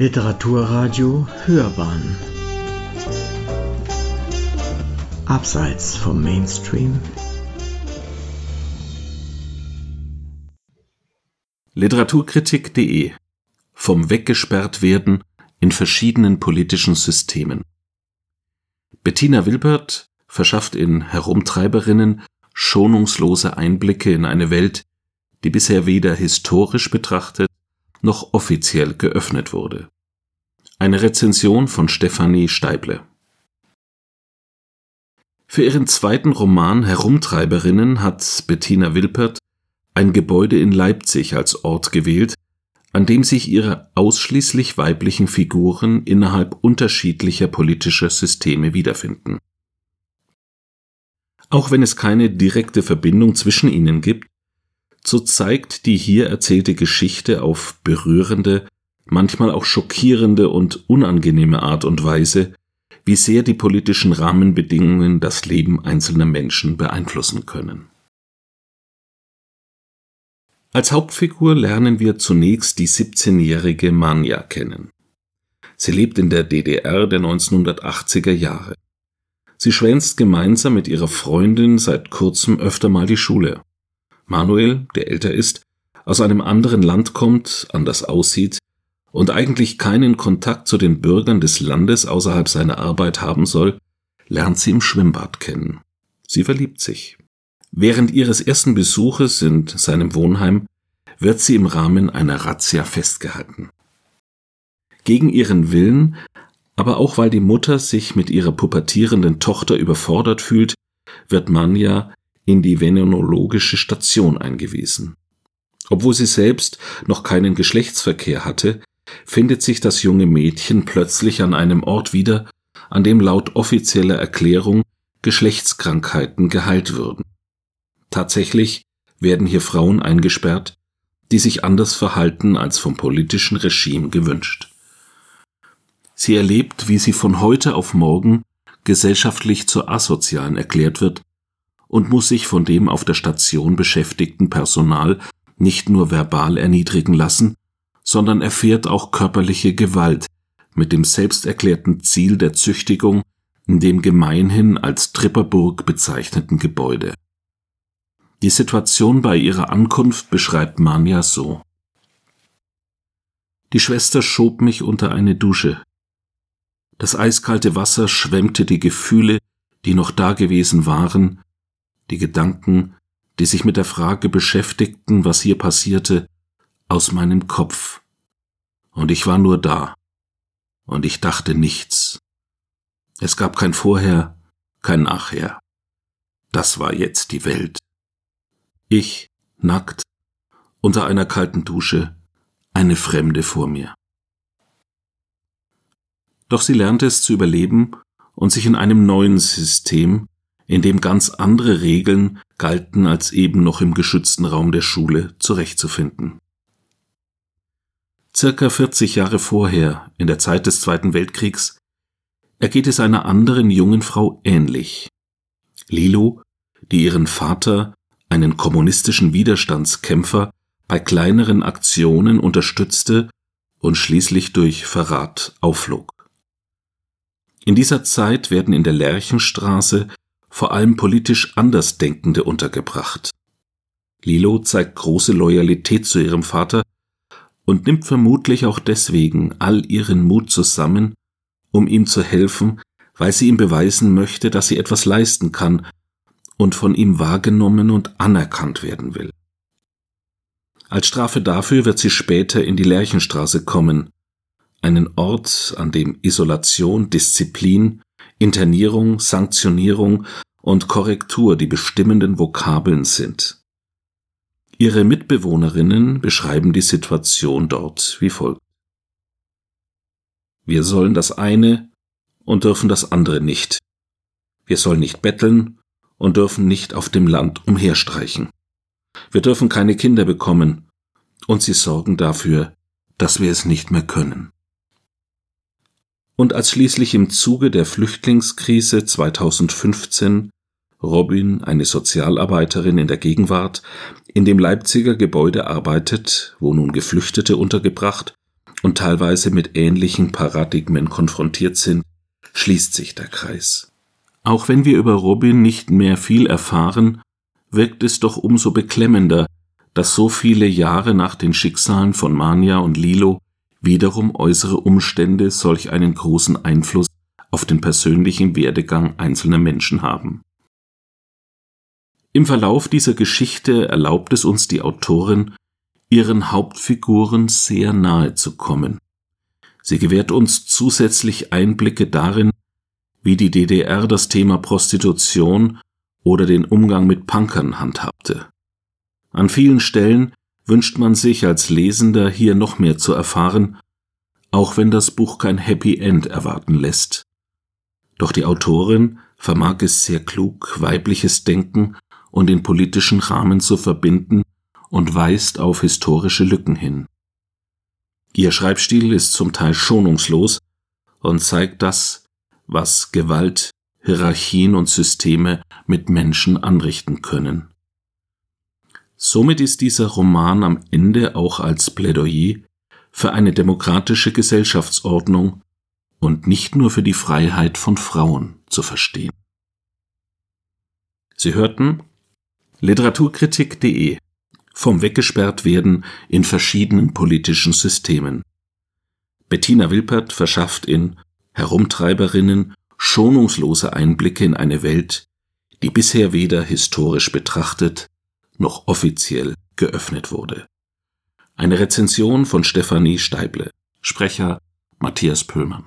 Literaturradio Hörbahn Abseits vom Mainstream Literaturkritik.de Vom weggesperrt werden in verschiedenen politischen Systemen. Bettina Wilbert verschafft in Herumtreiberinnen schonungslose Einblicke in eine Welt, die bisher weder historisch betrachtet noch offiziell geöffnet wurde. Eine Rezension von Stefanie Steible. Für ihren zweiten Roman Herumtreiberinnen hat Bettina Wilpert ein Gebäude in Leipzig als Ort gewählt, an dem sich ihre ausschließlich weiblichen Figuren innerhalb unterschiedlicher politischer Systeme wiederfinden. Auch wenn es keine direkte Verbindung zwischen ihnen gibt, so zeigt die hier erzählte Geschichte auf berührende, manchmal auch schockierende und unangenehme Art und Weise, wie sehr die politischen Rahmenbedingungen das Leben einzelner Menschen beeinflussen können. Als Hauptfigur lernen wir zunächst die 17-jährige Manja kennen. Sie lebt in der DDR der 1980er Jahre. Sie schwänzt gemeinsam mit ihrer Freundin seit kurzem öfter mal die Schule. Manuel, der älter ist, aus einem anderen Land kommt, anders aussieht und eigentlich keinen Kontakt zu den Bürgern des Landes außerhalb seiner Arbeit haben soll, lernt sie im Schwimmbad kennen. Sie verliebt sich. Während ihres ersten Besuches in seinem Wohnheim wird sie im Rahmen einer Razzia festgehalten. Gegen ihren Willen, aber auch weil die Mutter sich mit ihrer pubertierenden Tochter überfordert fühlt, wird Manja in die venenologische Station eingewiesen. Obwohl sie selbst noch keinen Geschlechtsverkehr hatte, findet sich das junge Mädchen plötzlich an einem Ort wieder, an dem laut offizieller Erklärung Geschlechtskrankheiten geheilt würden. Tatsächlich werden hier Frauen eingesperrt, die sich anders verhalten als vom politischen Regime gewünscht. Sie erlebt, wie sie von heute auf morgen gesellschaftlich zur Asozialen erklärt wird und muss sich von dem auf der Station beschäftigten Personal nicht nur verbal erniedrigen lassen, sondern erfährt auch körperliche Gewalt mit dem selbsterklärten Ziel der Züchtigung in dem gemeinhin als Tripperburg bezeichneten Gebäude. Die Situation bei ihrer Ankunft beschreibt Manja so. Die Schwester schob mich unter eine Dusche. Das eiskalte Wasser schwemmte die Gefühle, die noch da gewesen waren, die Gedanken, die sich mit der Frage beschäftigten, was hier passierte, aus meinem Kopf. Und ich war nur da. Und ich dachte nichts. Es gab kein Vorher, kein Nachher. Das war jetzt die Welt. Ich, nackt, unter einer kalten Dusche, eine Fremde vor mir. Doch sie lernte es zu überleben und sich in einem neuen System, in dem ganz andere Regeln galten als eben noch im geschützten Raum der Schule, zurechtzufinden. Circa 40 Jahre vorher, in der Zeit des Zweiten Weltkriegs, ergeht es einer anderen jungen Frau ähnlich. Lilo, die ihren Vater, einen kommunistischen Widerstandskämpfer, bei kleineren Aktionen unterstützte und schließlich durch Verrat aufflog. In dieser Zeit werden in der Lerchenstraße vor allem politisch Andersdenkende untergebracht. Lilo zeigt große Loyalität zu ihrem Vater und nimmt vermutlich auch deswegen all ihren Mut zusammen, um ihm zu helfen, weil sie ihm beweisen möchte, dass sie etwas leisten kann und von ihm wahrgenommen und anerkannt werden will. Als Strafe dafür wird sie später in die Lerchenstraße kommen, einen Ort, an dem Isolation, Disziplin, Internierung, Sanktionierung und Korrektur die bestimmenden Vokabeln sind. Ihre Mitbewohnerinnen beschreiben die Situation dort wie folgt. Wir sollen das eine und dürfen das andere nicht. Wir sollen nicht betteln und dürfen nicht auf dem Land umherstreichen. Wir dürfen keine Kinder bekommen und sie sorgen dafür, dass wir es nicht mehr können und als schließlich im Zuge der Flüchtlingskrise 2015 Robin, eine Sozialarbeiterin in der Gegenwart, in dem Leipziger Gebäude arbeitet, wo nun Geflüchtete untergebracht und teilweise mit ähnlichen Paradigmen konfrontiert sind, schließt sich der Kreis. Auch wenn wir über Robin nicht mehr viel erfahren, wirkt es doch umso beklemmender, dass so viele Jahre nach den Schicksalen von Mania und Lilo wiederum äußere Umstände solch einen großen Einfluss auf den persönlichen Werdegang einzelner Menschen haben. Im Verlauf dieser Geschichte erlaubt es uns die Autorin, ihren Hauptfiguren sehr nahe zu kommen. Sie gewährt uns zusätzlich Einblicke darin, wie die DDR das Thema Prostitution oder den Umgang mit Punkern handhabte. An vielen Stellen wünscht man sich als Lesender hier noch mehr zu erfahren, auch wenn das Buch kein Happy End erwarten lässt. Doch die Autorin vermag es sehr klug, weibliches Denken und den politischen Rahmen zu verbinden und weist auf historische Lücken hin. Ihr Schreibstil ist zum Teil schonungslos und zeigt das, was Gewalt, Hierarchien und Systeme mit Menschen anrichten können. Somit ist dieser Roman am Ende auch als Plädoyer für eine demokratische Gesellschaftsordnung und nicht nur für die Freiheit von Frauen zu verstehen. Sie hörten Literaturkritik.de vom Weggesperrtwerden in verschiedenen politischen Systemen. Bettina Wilpert verschafft in Herumtreiberinnen schonungslose Einblicke in eine Welt, die bisher weder historisch betrachtet noch offiziell geöffnet wurde. Eine Rezension von Stefanie Steible, Sprecher Matthias Pöllmann.